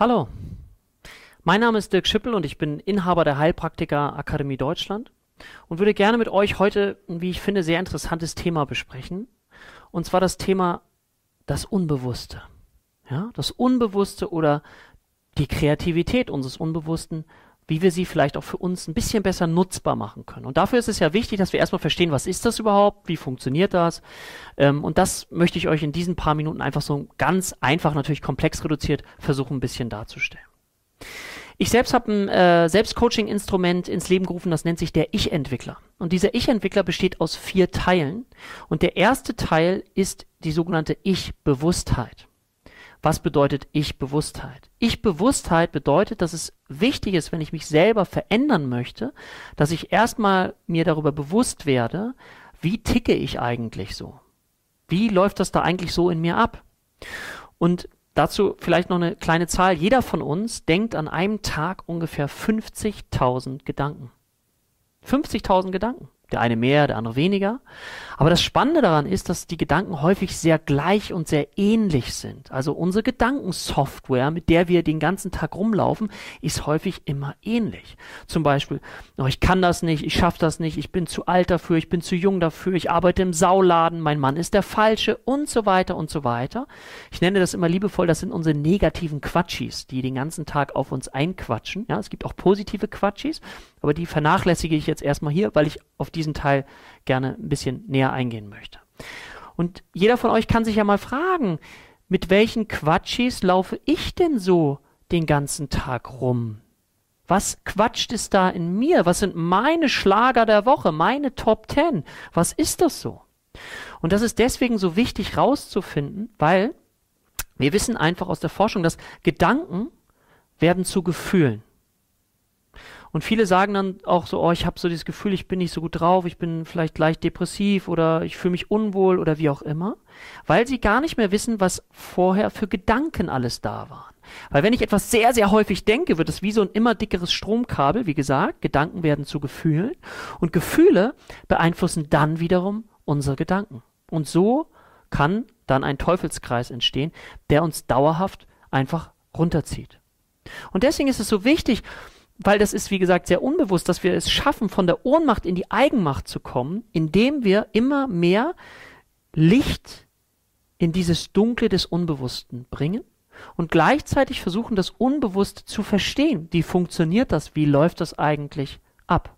Hallo, mein Name ist Dirk Schippel und ich bin Inhaber der Heilpraktiker Akademie Deutschland und würde gerne mit euch heute ein, wie ich finde, sehr interessantes Thema besprechen. Und zwar das Thema das Unbewusste. Ja, das Unbewusste oder die Kreativität unseres Unbewussten, wie wir sie vielleicht auch für uns ein bisschen besser nutzbar machen können. Und dafür ist es ja wichtig, dass wir erstmal verstehen, was ist das überhaupt, wie funktioniert das. Ähm, und das möchte ich euch in diesen paar Minuten einfach so ganz einfach, natürlich komplex reduziert, versuchen ein bisschen darzustellen. Ich selbst habe ein äh, Selbstcoaching-Instrument ins Leben gerufen, das nennt sich der Ich-Entwickler. Und dieser Ich-Entwickler besteht aus vier Teilen. Und der erste Teil ist die sogenannte Ich-Bewusstheit. Was bedeutet Ich-Bewusstheit? Ich-Bewusstheit bedeutet, dass es wichtig ist, wenn ich mich selber verändern möchte, dass ich erstmal mir darüber bewusst werde, wie ticke ich eigentlich so? Wie läuft das da eigentlich so in mir ab? Und Dazu vielleicht noch eine kleine Zahl. Jeder von uns denkt an einem Tag ungefähr 50.000 Gedanken. 50.000 Gedanken. Der eine mehr, der andere weniger. Aber das Spannende daran ist, dass die Gedanken häufig sehr gleich und sehr ähnlich sind. Also unsere Gedankensoftware, mit der wir den ganzen Tag rumlaufen, ist häufig immer ähnlich. Zum Beispiel, oh, ich kann das nicht, ich schaffe das nicht, ich bin zu alt dafür, ich bin zu jung dafür, ich arbeite im Sauladen, mein Mann ist der Falsche und so weiter und so weiter. Ich nenne das immer liebevoll, das sind unsere negativen Quatschis, die den ganzen Tag auf uns einquatschen. Ja, es gibt auch positive Quatschis, aber die vernachlässige ich jetzt erstmal hier, weil ich auf diesen Teil gerne ein bisschen näher eingehen möchte. Und jeder von euch kann sich ja mal fragen, mit welchen Quatschis laufe ich denn so den ganzen Tag rum? Was quatscht es da in mir? Was sind meine Schlager der Woche, meine Top Ten? Was ist das so? Und das ist deswegen so wichtig rauszufinden, weil wir wissen einfach aus der Forschung, dass Gedanken werden zu Gefühlen. Und viele sagen dann auch so, oh, ich habe so dieses Gefühl, ich bin nicht so gut drauf, ich bin vielleicht leicht depressiv oder ich fühle mich unwohl oder wie auch immer, weil sie gar nicht mehr wissen, was vorher für Gedanken alles da waren. Weil wenn ich etwas sehr, sehr häufig denke, wird es wie so ein immer dickeres Stromkabel, wie gesagt, Gedanken werden zu Gefühlen und Gefühle beeinflussen dann wiederum unsere Gedanken. Und so kann dann ein Teufelskreis entstehen, der uns dauerhaft einfach runterzieht. Und deswegen ist es so wichtig, weil das ist, wie gesagt, sehr unbewusst, dass wir es schaffen, von der Ohnmacht in die Eigenmacht zu kommen, indem wir immer mehr Licht in dieses Dunkle des Unbewussten bringen und gleichzeitig versuchen, das Unbewusste zu verstehen. Wie funktioniert das? Wie läuft das eigentlich ab?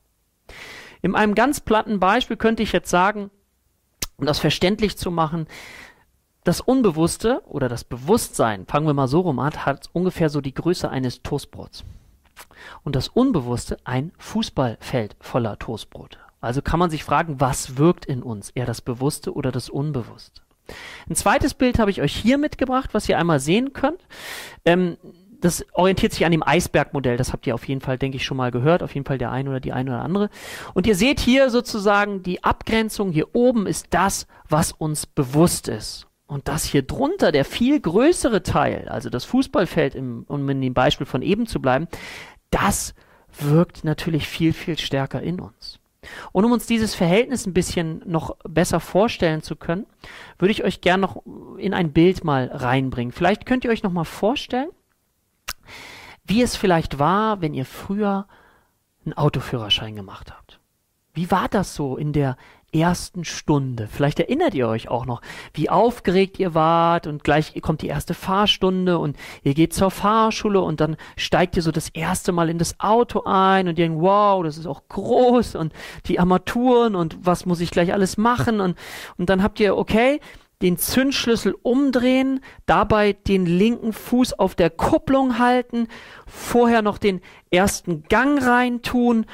In einem ganz platten Beispiel könnte ich jetzt sagen, um das verständlich zu machen, das Unbewusste oder das Bewusstsein, fangen wir mal so rum an, hat ungefähr so die Größe eines Toastbrots und das Unbewusste ein Fußballfeld voller Toastbrote. Also kann man sich fragen, was wirkt in uns, eher das Bewusste oder das Unbewusste? Ein zweites Bild habe ich euch hier mitgebracht, was ihr einmal sehen könnt. Ähm, das orientiert sich an dem Eisbergmodell. Das habt ihr auf jeden Fall, denke ich, schon mal gehört. Auf jeden Fall der eine oder die eine oder andere. Und ihr seht hier sozusagen die Abgrenzung. Hier oben ist das, was uns bewusst ist. Und das hier drunter, der viel größere Teil, also das Fußballfeld, im, um in dem Beispiel von eben zu bleiben, das wirkt natürlich viel, viel stärker in uns. Und um uns dieses Verhältnis ein bisschen noch besser vorstellen zu können, würde ich euch gerne noch in ein Bild mal reinbringen. Vielleicht könnt ihr euch noch mal vorstellen, wie es vielleicht war, wenn ihr früher einen Autoführerschein gemacht habt. Wie war das so in der ersten Stunde. Vielleicht erinnert ihr euch auch noch, wie aufgeregt ihr wart und gleich kommt die erste Fahrstunde und ihr geht zur Fahrschule und dann steigt ihr so das erste Mal in das Auto ein und ihr denkt, wow, das ist auch groß und die Armaturen und was muss ich gleich alles machen und, und dann habt ihr, okay, den Zündschlüssel umdrehen, dabei den linken Fuß auf der Kupplung halten, vorher noch den ersten Gang reintun,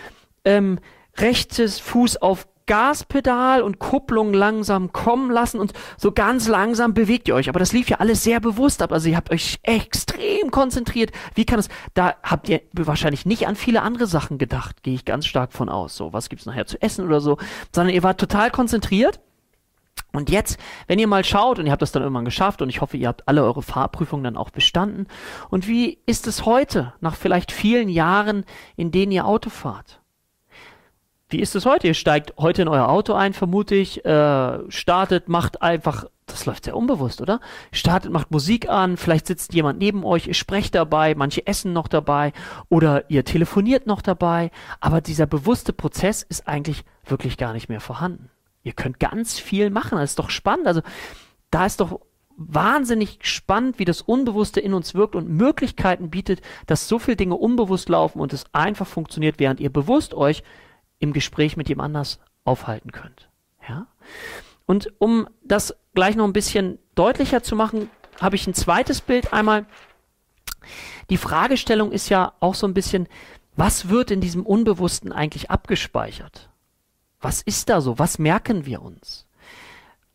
ähm, rechtes Fuß auf Gaspedal und Kupplung langsam kommen lassen und so ganz langsam bewegt ihr euch. Aber das lief ja alles sehr bewusst ab. Also ihr habt euch extrem konzentriert. Wie kann es, da habt ihr wahrscheinlich nicht an viele andere Sachen gedacht, gehe ich ganz stark von aus. So, was gibt's nachher zu essen oder so, sondern ihr wart total konzentriert. Und jetzt, wenn ihr mal schaut, und ihr habt das dann irgendwann geschafft, und ich hoffe, ihr habt alle eure Fahrprüfungen dann auch bestanden. Und wie ist es heute, nach vielleicht vielen Jahren, in denen ihr Auto fahrt? Wie ist es heute? Ihr steigt heute in euer Auto ein, vermute ich, äh, startet, macht einfach das läuft sehr unbewusst, oder? Startet, macht Musik an, vielleicht sitzt jemand neben euch, ihr sprecht dabei, manche essen noch dabei oder ihr telefoniert noch dabei, aber dieser bewusste Prozess ist eigentlich wirklich gar nicht mehr vorhanden. Ihr könnt ganz viel machen, das ist doch spannend. Also da ist doch wahnsinnig spannend, wie das Unbewusste in uns wirkt und Möglichkeiten bietet, dass so viele Dinge unbewusst laufen und es einfach funktioniert, während ihr bewusst euch im Gespräch mit jemand anders aufhalten könnt. Ja? Und um das gleich noch ein bisschen deutlicher zu machen, habe ich ein zweites Bild einmal. Die Fragestellung ist ja auch so ein bisschen, was wird in diesem Unbewussten eigentlich abgespeichert? Was ist da so? Was merken wir uns?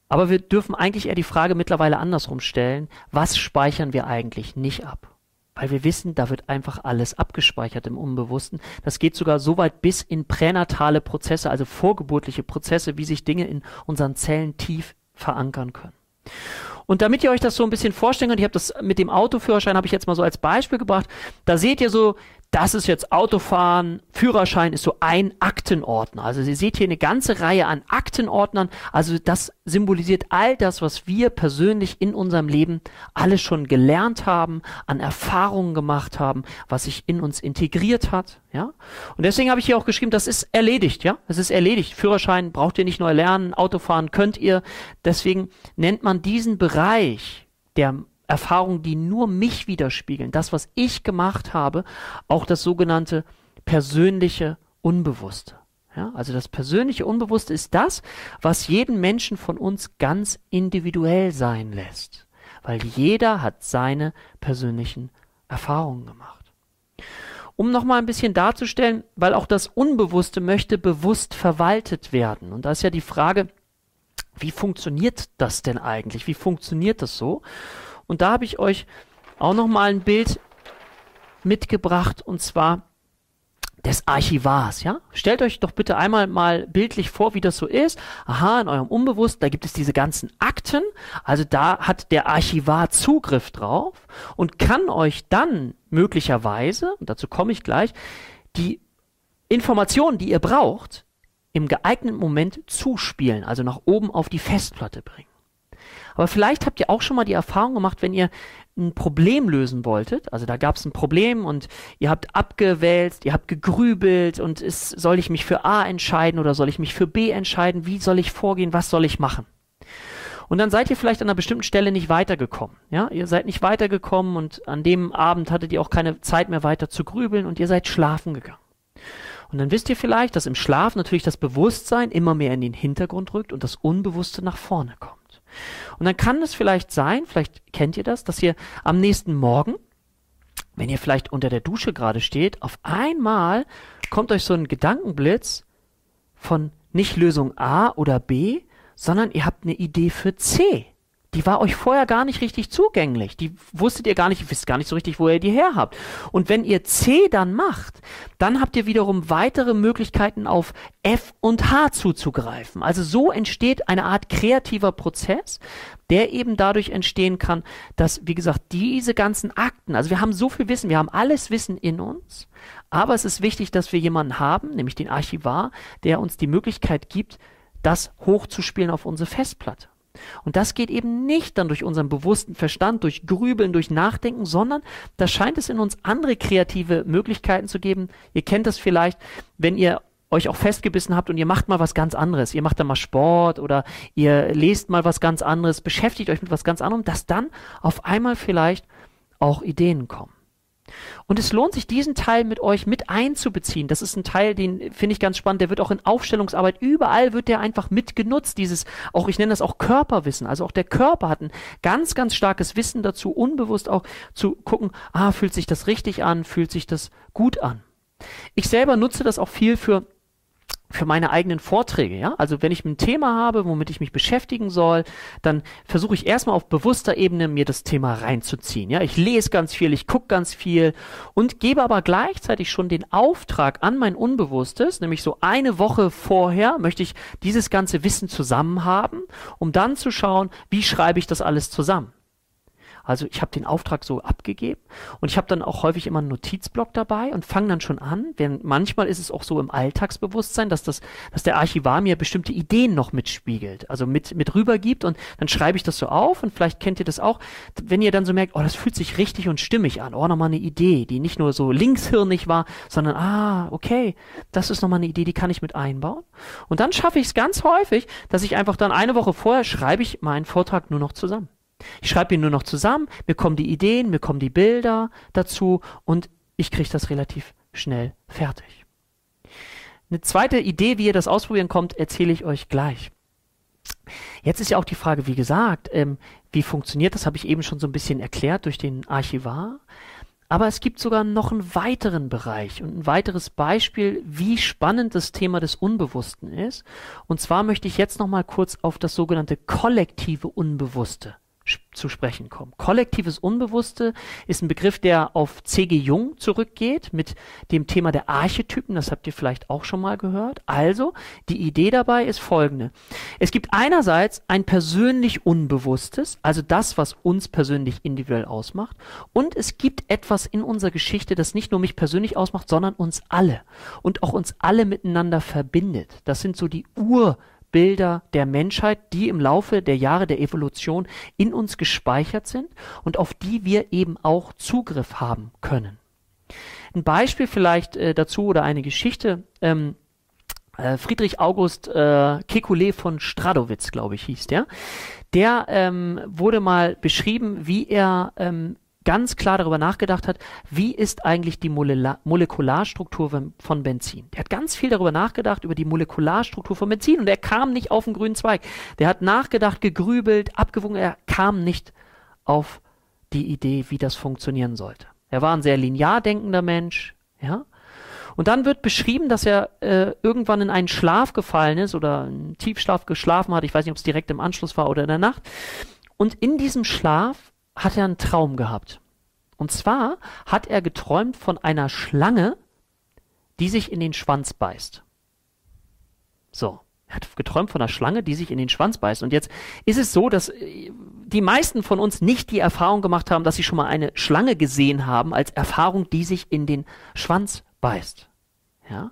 Aber wir dürfen eigentlich eher die Frage mittlerweile andersrum stellen, was speichern wir eigentlich nicht ab? Weil wir wissen, da wird einfach alles abgespeichert im Unbewussten. Das geht sogar so weit bis in pränatale Prozesse, also vorgeburtliche Prozesse, wie sich Dinge in unseren Zellen tief verankern können. Und damit ihr euch das so ein bisschen vorstellen könnt, ich habe das mit dem Autoführerschein habe ich jetzt mal so als Beispiel gebracht. Da seht ihr so das ist jetzt Autofahren, Führerschein ist so ein Aktenordner. Also ihr seht hier eine ganze Reihe an Aktenordnern. Also das symbolisiert all das, was wir persönlich in unserem Leben alles schon gelernt haben, an Erfahrungen gemacht haben, was sich in uns integriert hat. Ja? Und deswegen habe ich hier auch geschrieben, das ist erledigt. Ja, es ist erledigt. Führerschein braucht ihr nicht neu lernen, Autofahren könnt ihr. Deswegen nennt man diesen Bereich der Erfahrungen, die nur mich widerspiegeln, das, was ich gemacht habe, auch das sogenannte persönliche Unbewusste. Ja, also das persönliche Unbewusste ist das, was jeden Menschen von uns ganz individuell sein lässt, weil jeder hat seine persönlichen Erfahrungen gemacht. Um nochmal ein bisschen darzustellen, weil auch das Unbewusste möchte bewusst verwaltet werden. Und da ist ja die Frage, wie funktioniert das denn eigentlich? Wie funktioniert das so? Und da habe ich euch auch noch mal ein Bild mitgebracht und zwar des Archivars, ja? Stellt euch doch bitte einmal mal bildlich vor, wie das so ist. Aha, in eurem Unbewusst, da gibt es diese ganzen Akten. Also da hat der Archivar Zugriff drauf und kann euch dann möglicherweise, und dazu komme ich gleich, die Informationen, die ihr braucht, im geeigneten Moment zuspielen, also nach oben auf die Festplatte bringen. Aber vielleicht habt ihr auch schon mal die Erfahrung gemacht, wenn ihr ein Problem lösen wolltet, also da gab es ein Problem und ihr habt abgewälzt, ihr habt gegrübelt und ist, soll ich mich für A entscheiden oder soll ich mich für B entscheiden, wie soll ich vorgehen, was soll ich machen? Und dann seid ihr vielleicht an einer bestimmten Stelle nicht weitergekommen. Ja, ihr seid nicht weitergekommen und an dem Abend hattet ihr auch keine Zeit mehr weiter zu grübeln und ihr seid schlafen gegangen. Und dann wisst ihr vielleicht, dass im Schlaf natürlich das Bewusstsein immer mehr in den Hintergrund rückt und das Unbewusste nach vorne kommt. Und dann kann es vielleicht sein, vielleicht kennt ihr das, dass ihr am nächsten Morgen, wenn ihr vielleicht unter der Dusche gerade steht, auf einmal kommt euch so ein Gedankenblitz von nicht Lösung A oder B, sondern ihr habt eine Idee für C die war euch vorher gar nicht richtig zugänglich. Die wusstet ihr gar nicht, ihr wisst gar nicht so richtig, wo ihr die her habt. Und wenn ihr C dann macht, dann habt ihr wiederum weitere Möglichkeiten auf F und H zuzugreifen. Also so entsteht eine Art kreativer Prozess, der eben dadurch entstehen kann, dass, wie gesagt, diese ganzen Akten, also wir haben so viel Wissen, wir haben alles Wissen in uns, aber es ist wichtig, dass wir jemanden haben, nämlich den Archivar, der uns die Möglichkeit gibt, das hochzuspielen auf unsere Festplatte. Und das geht eben nicht dann durch unseren bewussten Verstand, durch Grübeln, durch Nachdenken, sondern da scheint es in uns andere kreative Möglichkeiten zu geben. Ihr kennt das vielleicht, wenn ihr euch auch festgebissen habt und ihr macht mal was ganz anderes. Ihr macht dann mal Sport oder ihr lest mal was ganz anderes, beschäftigt euch mit was ganz anderem, dass dann auf einmal vielleicht auch Ideen kommen. Und es lohnt sich, diesen Teil mit euch mit einzubeziehen. Das ist ein Teil, den finde ich ganz spannend. Der wird auch in Aufstellungsarbeit überall wird der einfach mitgenutzt. Dieses, auch ich nenne das auch Körperwissen. Also auch der Körper hat ein ganz, ganz starkes Wissen dazu, unbewusst auch zu gucken, ah, fühlt sich das richtig an, fühlt sich das gut an. Ich selber nutze das auch viel für für meine eigenen Vorträge, ja. Also wenn ich ein Thema habe, womit ich mich beschäftigen soll, dann versuche ich erstmal auf bewusster Ebene mir das Thema reinzuziehen. Ja, ich lese ganz viel, ich gucke ganz viel und gebe aber gleichzeitig schon den Auftrag an mein Unbewusstes, nämlich so eine Woche vorher möchte ich dieses ganze Wissen zusammen haben, um dann zu schauen, wie schreibe ich das alles zusammen. Also ich habe den Auftrag so abgegeben und ich habe dann auch häufig immer einen Notizblock dabei und fange dann schon an. Denn manchmal ist es auch so im Alltagsbewusstsein, dass das, dass der Archivar mir bestimmte Ideen noch mitspiegelt, also mit mit rübergibt und dann schreibe ich das so auf und vielleicht kennt ihr das auch, wenn ihr dann so merkt, oh, das fühlt sich richtig und stimmig an, oh, nochmal eine Idee, die nicht nur so linkshirnig war, sondern ah, okay, das ist nochmal eine Idee, die kann ich mit einbauen. Und dann schaffe ich es ganz häufig, dass ich einfach dann eine Woche vorher schreibe ich meinen Vortrag nur noch zusammen. Ich schreibe ihn nur noch zusammen, mir kommen die Ideen, mir kommen die Bilder dazu und ich kriege das relativ schnell fertig. Eine zweite Idee, wie ihr das ausprobieren kommt, erzähle ich euch gleich. Jetzt ist ja auch die Frage, wie gesagt, ähm, wie funktioniert das, habe ich eben schon so ein bisschen erklärt durch den Archivar. Aber es gibt sogar noch einen weiteren Bereich und ein weiteres Beispiel, wie spannend das Thema des Unbewussten ist. Und zwar möchte ich jetzt noch mal kurz auf das sogenannte kollektive Unbewusste zu sprechen kommen. Kollektives Unbewusste ist ein Begriff, der auf C.G. Jung zurückgeht mit dem Thema der Archetypen. Das habt ihr vielleicht auch schon mal gehört. Also, die Idee dabei ist folgende. Es gibt einerseits ein persönlich Unbewusstes, also das, was uns persönlich individuell ausmacht. Und es gibt etwas in unserer Geschichte, das nicht nur mich persönlich ausmacht, sondern uns alle. Und auch uns alle miteinander verbindet. Das sind so die Ur- Bilder der Menschheit, die im Laufe der Jahre der Evolution in uns gespeichert sind und auf die wir eben auch Zugriff haben können. Ein Beispiel vielleicht äh, dazu oder eine Geschichte. Ähm, äh, Friedrich August äh, Kekulé von Stradowitz, glaube ich, hieß der. Der ähm, wurde mal beschrieben, wie er ähm, ganz klar darüber nachgedacht hat, wie ist eigentlich die Molekula Molekularstruktur von Benzin. Der hat ganz viel darüber nachgedacht, über die Molekularstruktur von Benzin und er kam nicht auf den grünen Zweig. Der hat nachgedacht, gegrübelt, abgewogen, er kam nicht auf die Idee, wie das funktionieren sollte. Er war ein sehr linear denkender Mensch, ja. Und dann wird beschrieben, dass er äh, irgendwann in einen Schlaf gefallen ist oder einen Tiefschlaf geschlafen hat. Ich weiß nicht, ob es direkt im Anschluss war oder in der Nacht. Und in diesem Schlaf hat er einen Traum gehabt. Und zwar hat er geträumt von einer Schlange, die sich in den Schwanz beißt. So, er hat geträumt von einer Schlange, die sich in den Schwanz beißt. Und jetzt ist es so, dass äh, die meisten von uns nicht die Erfahrung gemacht haben, dass sie schon mal eine Schlange gesehen haben als Erfahrung, die sich in den Schwanz beißt. Ja?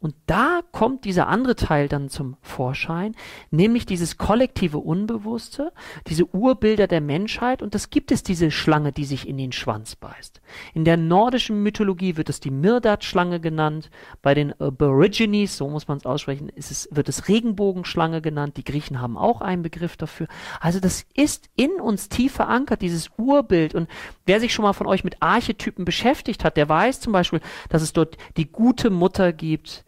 Und da kommt dieser andere Teil dann zum Vorschein, nämlich dieses kollektive Unbewusste, diese Urbilder der Menschheit. Und das gibt es diese Schlange, die sich in den Schwanz beißt. In der nordischen Mythologie wird es die Mirdat-Schlange genannt. Bei den Aborigines, so muss man es aussprechen, es, wird es Regenbogenschlange genannt. Die Griechen haben auch einen Begriff dafür. Also das ist in uns tief verankert, dieses Urbild. Und wer sich schon mal von euch mit Archetypen beschäftigt hat, der weiß zum Beispiel, dass es dort die gute Mutter gibt,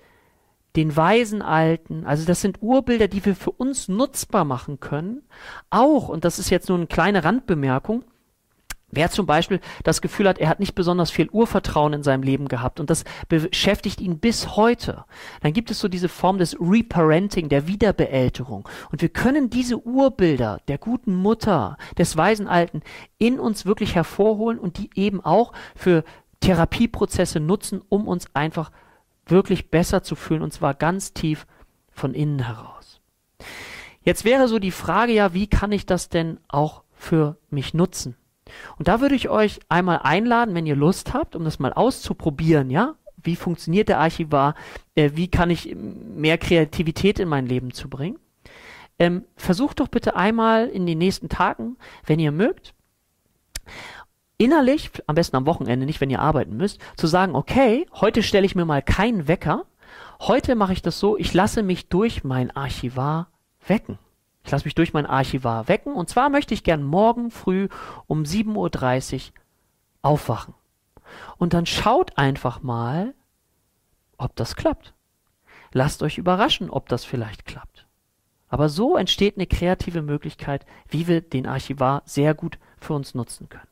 den weisen Alten, also das sind Urbilder, die wir für uns nutzbar machen können. Auch, und das ist jetzt nur eine kleine Randbemerkung, Wer zum Beispiel das Gefühl hat, er hat nicht besonders viel Urvertrauen in seinem Leben gehabt und das beschäftigt ihn bis heute, dann gibt es so diese Form des Reparenting, der Wiederbeälterung. Und wir können diese Urbilder der guten Mutter, des weisen Alten in uns wirklich hervorholen und die eben auch für Therapieprozesse nutzen, um uns einfach wirklich besser zu fühlen und zwar ganz tief von innen heraus. Jetzt wäre so die Frage ja, wie kann ich das denn auch für mich nutzen? Und da würde ich euch einmal einladen, wenn ihr Lust habt, um das mal auszuprobieren, ja? Wie funktioniert der Archivar? Äh, wie kann ich mehr Kreativität in mein Leben zu bringen? Ähm, versucht doch bitte einmal in den nächsten Tagen, wenn ihr mögt, innerlich, am besten am Wochenende, nicht wenn ihr arbeiten müsst, zu sagen, okay, heute stelle ich mir mal keinen Wecker, heute mache ich das so, ich lasse mich durch mein Archivar wecken. Ich lasse mich durch mein Archivar wecken und zwar möchte ich gern morgen früh um 7.30 Uhr aufwachen. Und dann schaut einfach mal, ob das klappt. Lasst euch überraschen, ob das vielleicht klappt. Aber so entsteht eine kreative Möglichkeit, wie wir den Archivar sehr gut für uns nutzen können.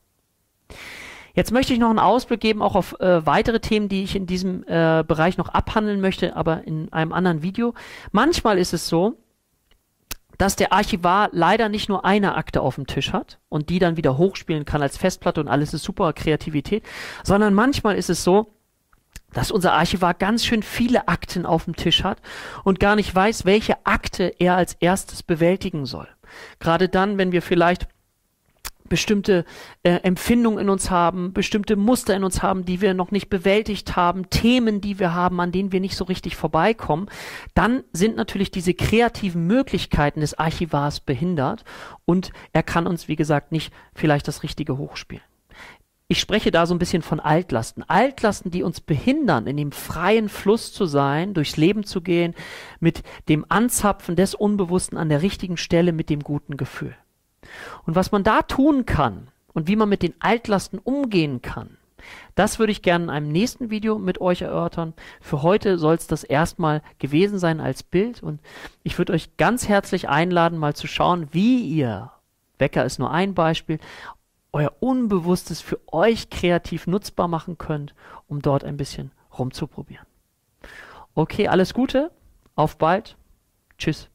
Jetzt möchte ich noch einen Ausblick geben, auch auf äh, weitere Themen, die ich in diesem äh, Bereich noch abhandeln möchte, aber in einem anderen Video. Manchmal ist es so, dass der Archivar leider nicht nur eine Akte auf dem Tisch hat und die dann wieder hochspielen kann als Festplatte und alles ist super Kreativität, sondern manchmal ist es so, dass unser Archivar ganz schön viele Akten auf dem Tisch hat und gar nicht weiß, welche Akte er als erstes bewältigen soll. Gerade dann, wenn wir vielleicht bestimmte äh, Empfindungen in uns haben, bestimmte Muster in uns haben, die wir noch nicht bewältigt haben, Themen, die wir haben, an denen wir nicht so richtig vorbeikommen, dann sind natürlich diese kreativen Möglichkeiten des Archivars behindert und er kann uns, wie gesagt, nicht vielleicht das Richtige hochspielen. Ich spreche da so ein bisschen von Altlasten. Altlasten, die uns behindern, in dem freien Fluss zu sein, durchs Leben zu gehen, mit dem Anzapfen des Unbewussten an der richtigen Stelle, mit dem guten Gefühl. Und was man da tun kann und wie man mit den Altlasten umgehen kann, das würde ich gerne in einem nächsten Video mit euch erörtern. Für heute soll es das erstmal gewesen sein als Bild und ich würde euch ganz herzlich einladen, mal zu schauen, wie ihr, Wecker ist nur ein Beispiel, euer Unbewusstes für euch kreativ nutzbar machen könnt, um dort ein bisschen rumzuprobieren. Okay, alles Gute, auf bald, tschüss.